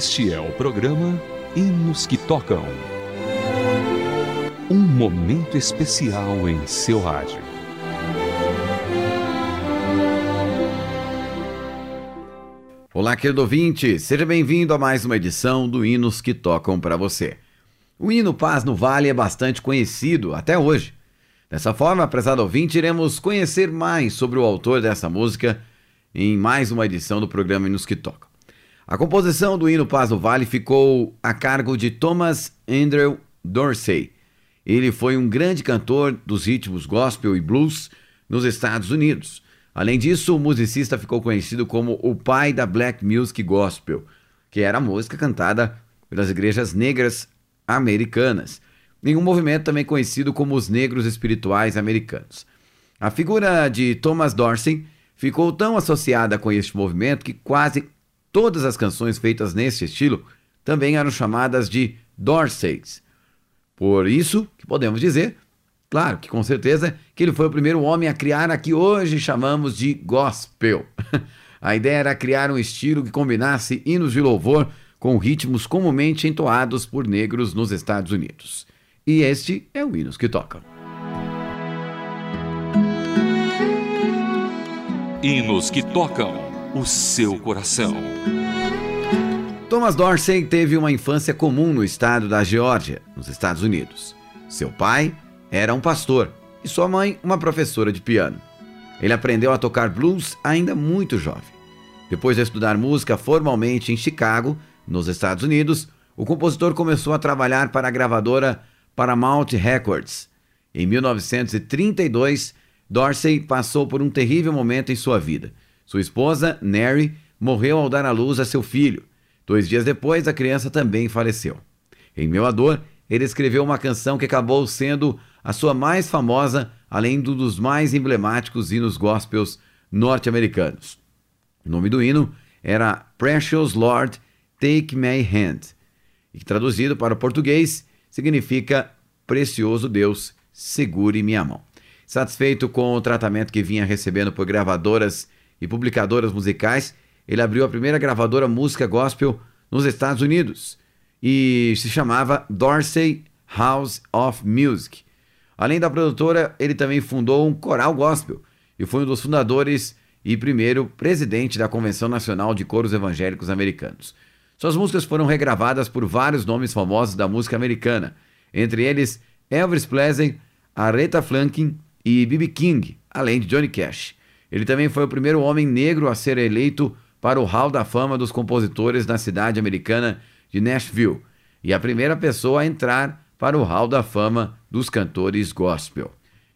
Este é o programa Hinos que Tocam. Um momento especial em seu rádio. Olá, querido ouvinte, seja bem-vindo a mais uma edição do Hinos que Tocam para você. O hino Paz no Vale é bastante conhecido até hoje. Dessa forma, prezado ouvinte, iremos conhecer mais sobre o autor dessa música em mais uma edição do programa Hinos que Tocam. A composição do hino Paz no Vale ficou a cargo de Thomas Andrew Dorsey. Ele foi um grande cantor dos ritmos gospel e blues nos Estados Unidos. Além disso, o musicista ficou conhecido como o pai da black music gospel, que era a música cantada pelas igrejas negras americanas, em um movimento também conhecido como os negros espirituais americanos. A figura de Thomas Dorsey ficou tão associada com este movimento que quase todas as canções feitas nesse estilo também eram chamadas de Dorseys. Por isso que podemos dizer Claro que com certeza que ele foi o primeiro homem a criar a que hoje chamamos de gospel. A ideia era criar um estilo que combinasse hinos de louvor com ritmos comumente entoados por negros nos Estados Unidos. E este é o Hinos que Tocam. Hinos que tocam o seu coração. Thomas Dorsey teve uma infância comum no estado da Geórgia, nos Estados Unidos. Seu pai era um pastor e sua mãe uma professora de piano. Ele aprendeu a tocar blues ainda muito jovem. Depois de estudar música formalmente em Chicago, nos Estados Unidos, o compositor começou a trabalhar para a gravadora Paramount Records. Em 1932, Dorsey passou por um terrível momento em sua vida. Sua esposa, Neri, morreu ao dar à luz a seu filho. Dois dias depois, a criança também faleceu. Em Meu a Dor, ele escreveu uma canção que acabou sendo a sua mais famosa, além do dos mais emblemáticos hinos gospels norte-americanos. O nome do hino era Precious Lord, Take My Hand, e traduzido para o português significa Precioso Deus, segure minha mão. Satisfeito com o tratamento que vinha recebendo por gravadoras e publicadoras musicais, ele abriu a primeira gravadora música gospel nos Estados Unidos e se chamava Dorsey House of Music Além da produtora, ele também fundou um coral gospel e foi um dos fundadores e primeiro presidente da Convenção Nacional de Coros Evangélicos Americanos. Suas músicas foram regravadas por vários nomes famosos da música americana, entre eles Elvis Presley, Aretha Franklin e B.B. King, além de Johnny Cash. Ele também foi o primeiro homem negro a ser eleito para o Hall da Fama dos Compositores na cidade americana de Nashville e a primeira pessoa a entrar para o Hall da Fama dos Cantores Gospel.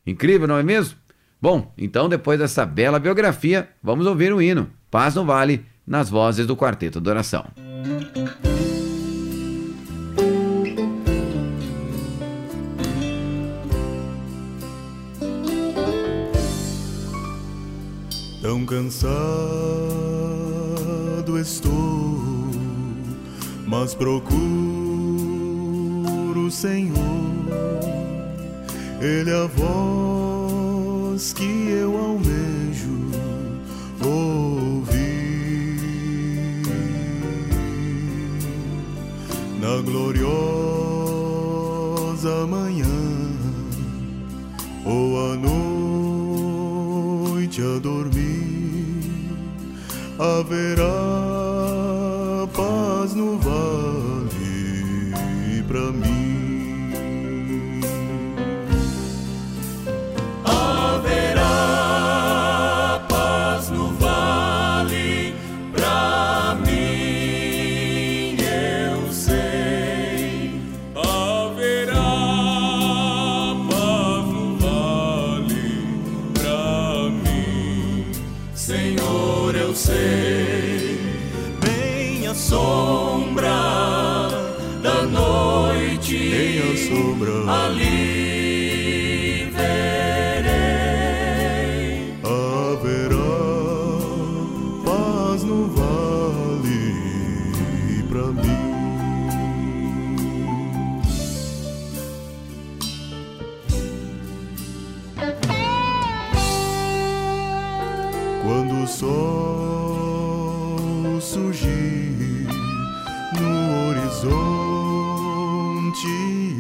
Incrível, não é mesmo? Bom, então depois dessa bela biografia, vamos ouvir o hino Paz no Vale, nas vozes do Quarteto de Oração. Tão cansado estou, mas procuro o Senhor, Ele é a voz que eu almejo ouvir. Na gloriosa haverá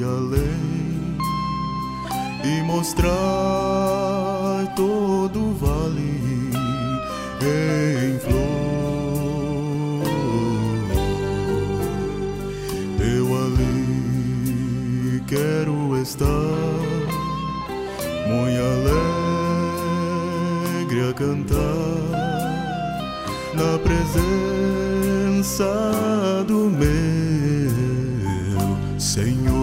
além e mostrar todo o vale em flor. Eu ali quero estar, muito alegre a cantar na presença do meu Senhor.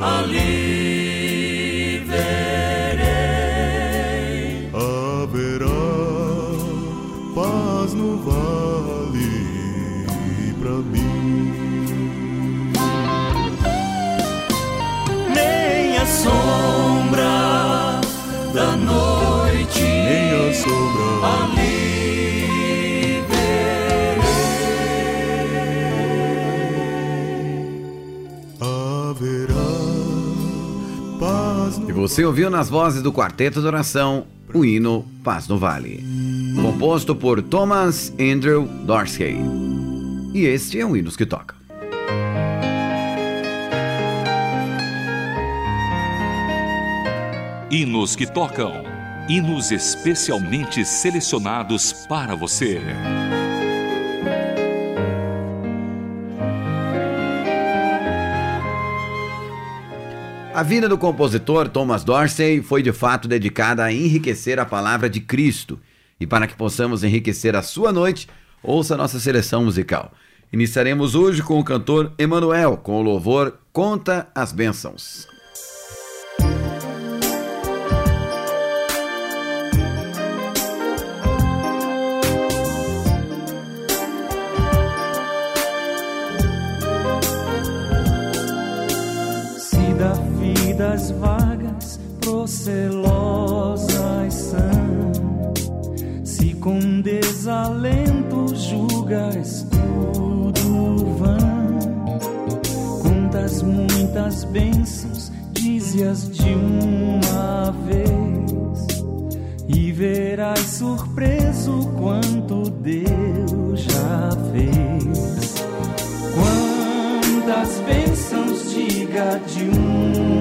Hallelujah. E você ouviu nas vozes do Quarteto de Oração o hino Paz no Vale, composto por Thomas Andrew Dorsey. E este é o Hinos que Toca. Hinos que tocam. Hinos especialmente selecionados para você. A vida do compositor Thomas Dorsey foi de fato dedicada a enriquecer a palavra de Cristo. E para que possamos enriquecer a sua noite, ouça nossa seleção musical. Iniciaremos hoje com o cantor Emanuel, com o louvor Conta as Bênçãos. Vidas vagas, procelosas são, se com desalento julgas tudo vão, contas muitas bênçãos, dize-as de uma vez, e verás surpreso quanto Deus já fez. Quantas bênçãos diga de uma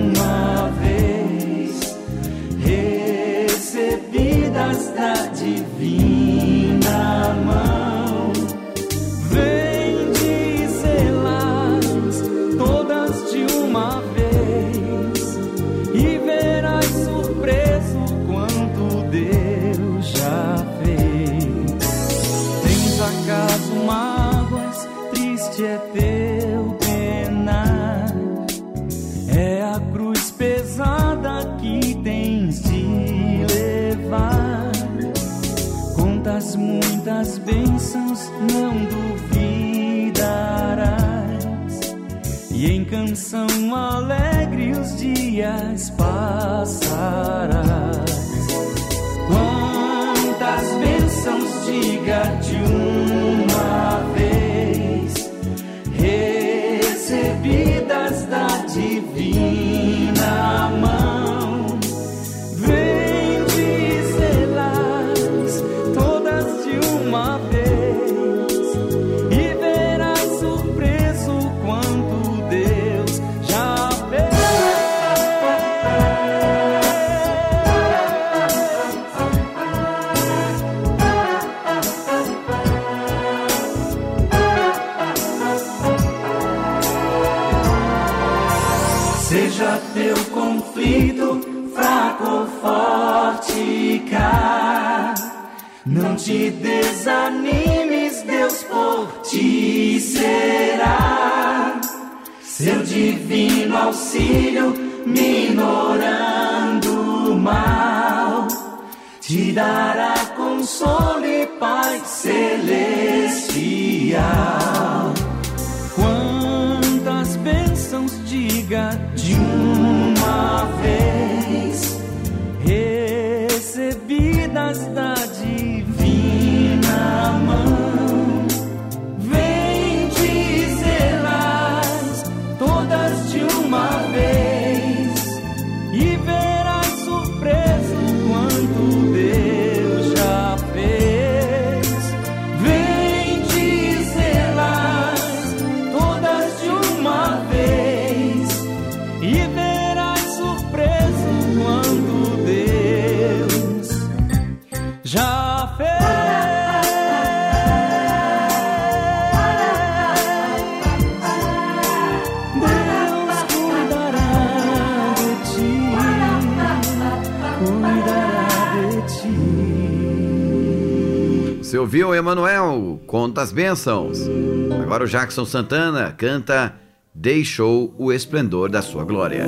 dias passarás. Quantas bênçãos diga de uma fraco, forte cá. Não te desanimes, Deus por ti será. Seu divino auxílio, minorando o mal, te dará consolo e paz celestial. Quantas bênçãos diga vez recebidas das ouviu Emanuel, Conta as Bênçãos. Agora o Jackson Santana canta Deixou o Esplendor da Sua Glória.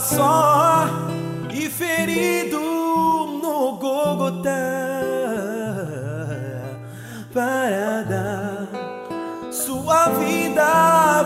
Só e ferido no Gogotá. Para dar sua vida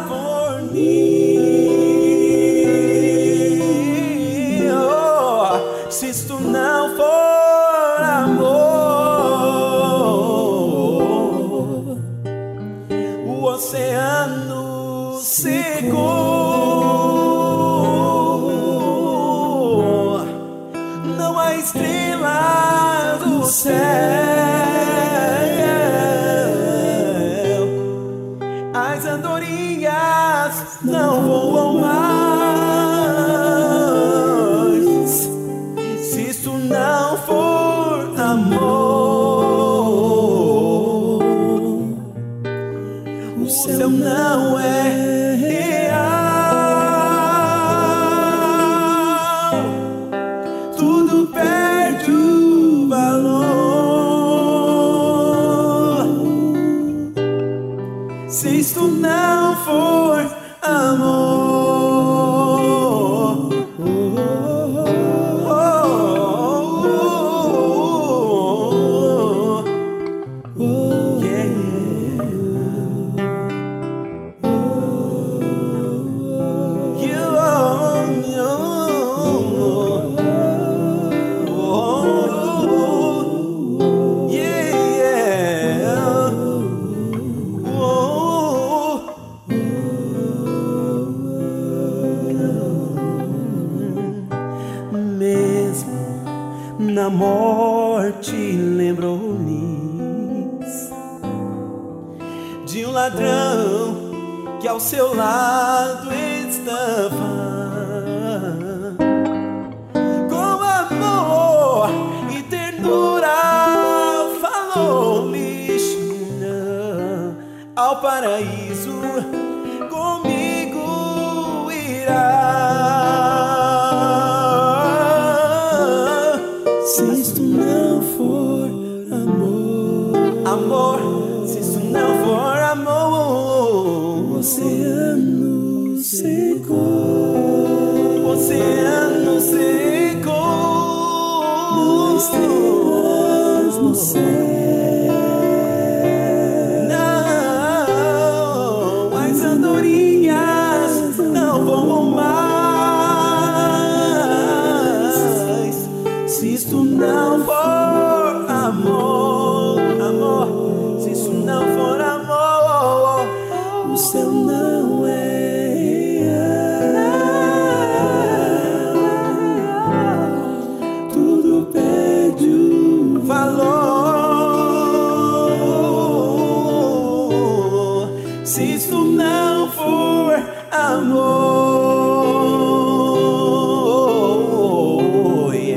estrelas no céu.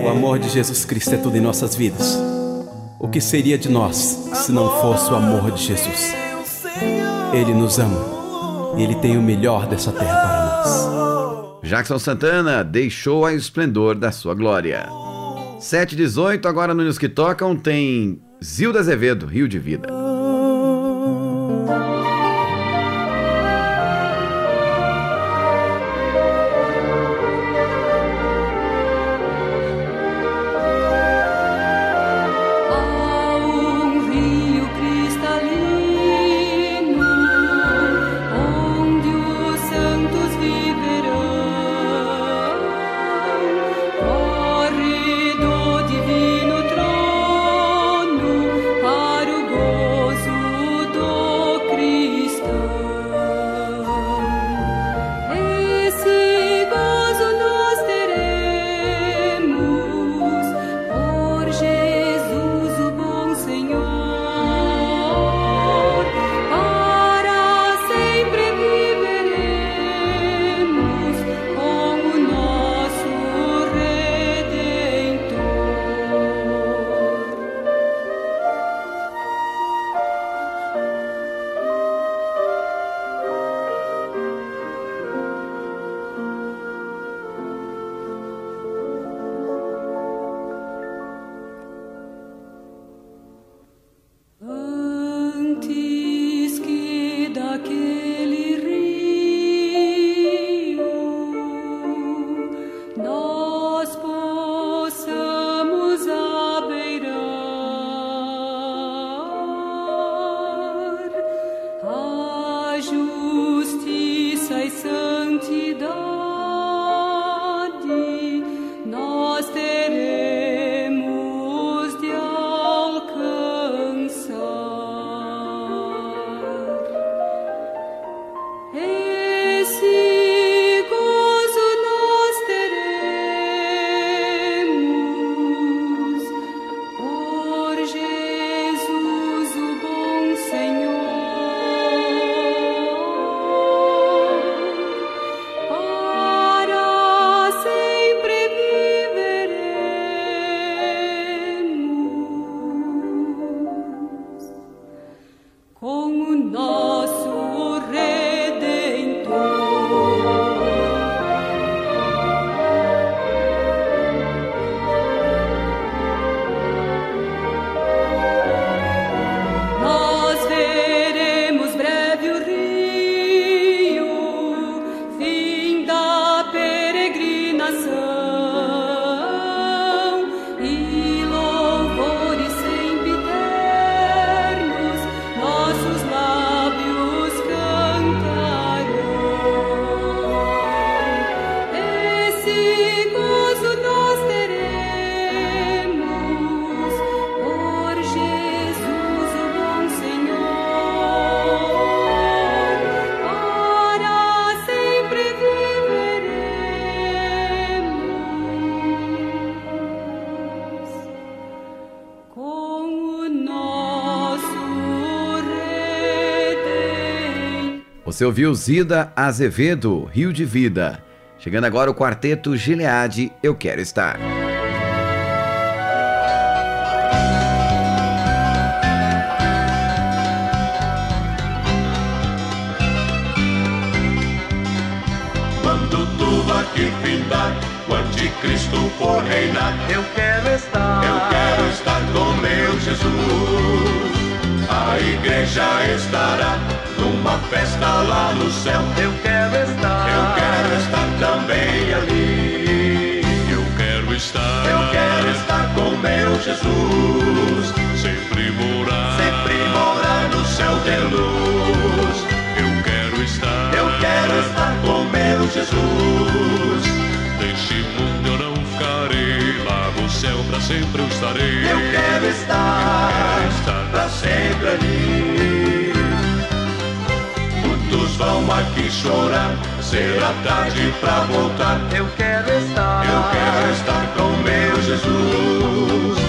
O amor de Jesus Cristo é tudo em nossas vidas. O que seria de nós se não fosse o amor de Jesus? Ele nos ama. E Ele tem o melhor dessa terra para nós. Jackson Santana deixou a esplendor da sua glória. 718, agora no News que Tocam tem Zilda Azevedo, Rio de Vida. Você ouviu Zida Azevedo, Rio de Vida. Chegando agora o quarteto Gileade, Eu Quero Estar. Quando tudo aqui findar, o anticristo for reinar, Eu quero estar. eu quero estar com meu Jesus. A igreja estará numa festa lá no céu. Eu quero estar. Eu quero estar também ali. Eu quero estar. Eu quero estar com meu Jesus. Chorar, será tarde pra voltar. Eu quero estar. Eu quero estar com meu Jesus.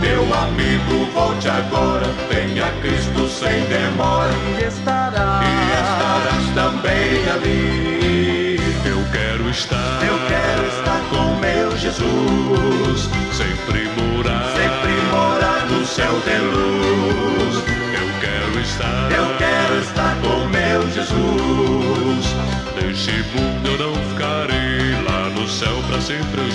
Meu amigo, volte agora, venha Cristo sem demora. E estará. E estarás também ali. Eu quero estar, eu quero estar com meu Jesus. Sempre morar, sempre morar no céu de luz. Eu quero estar, eu quero estar com meu Jesus.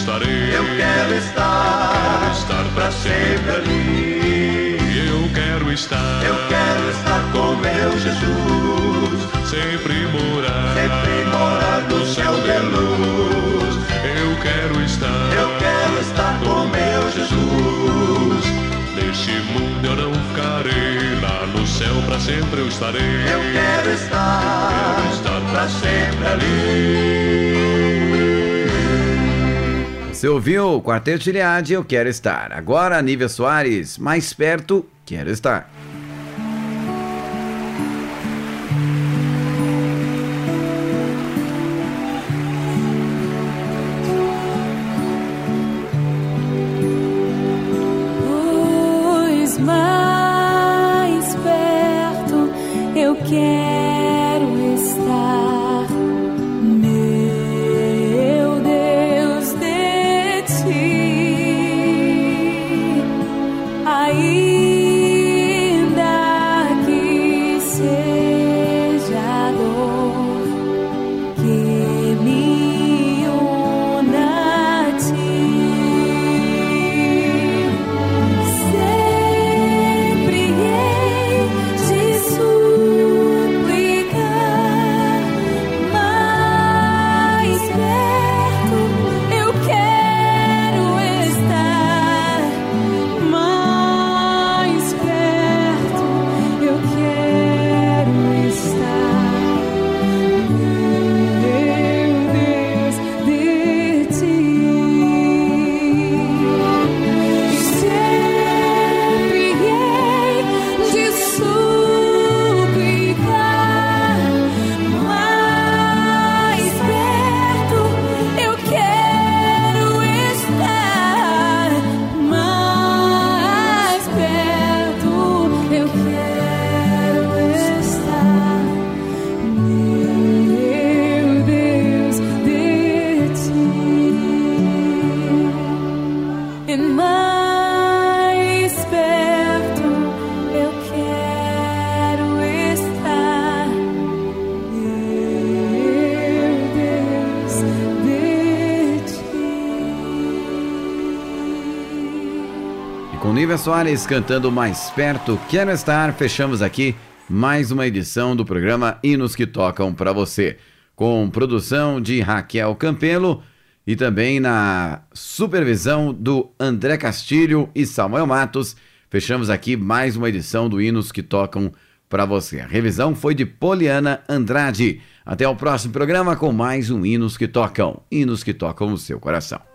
Estarei. Eu quero estar, quero estar pra sempre ali. Eu quero estar, eu quero estar com meu Jesus. Sempre morar, sempre morar no céu de luz. Eu quero estar, eu quero estar com meu Jesus. Neste mundo eu não ficarei, lá no céu pra sempre eu estarei. Eu quero estar, eu quero estar pra sempre ali. Você ouviu o Quarteto Gileade, Eu Quero Estar. Agora, Nívia Soares, mais perto, Quero Estar. Soares cantando mais perto, Quero Estar, fechamos aqui mais uma edição do programa Hinos que Tocam para você. Com produção de Raquel Campelo e também na supervisão do André Castilho e Samuel Matos, fechamos aqui mais uma edição do Hinos que Tocam para você. A revisão foi de Poliana Andrade. Até o próximo programa com mais um Hinos que Tocam. Hinos que tocam o seu coração.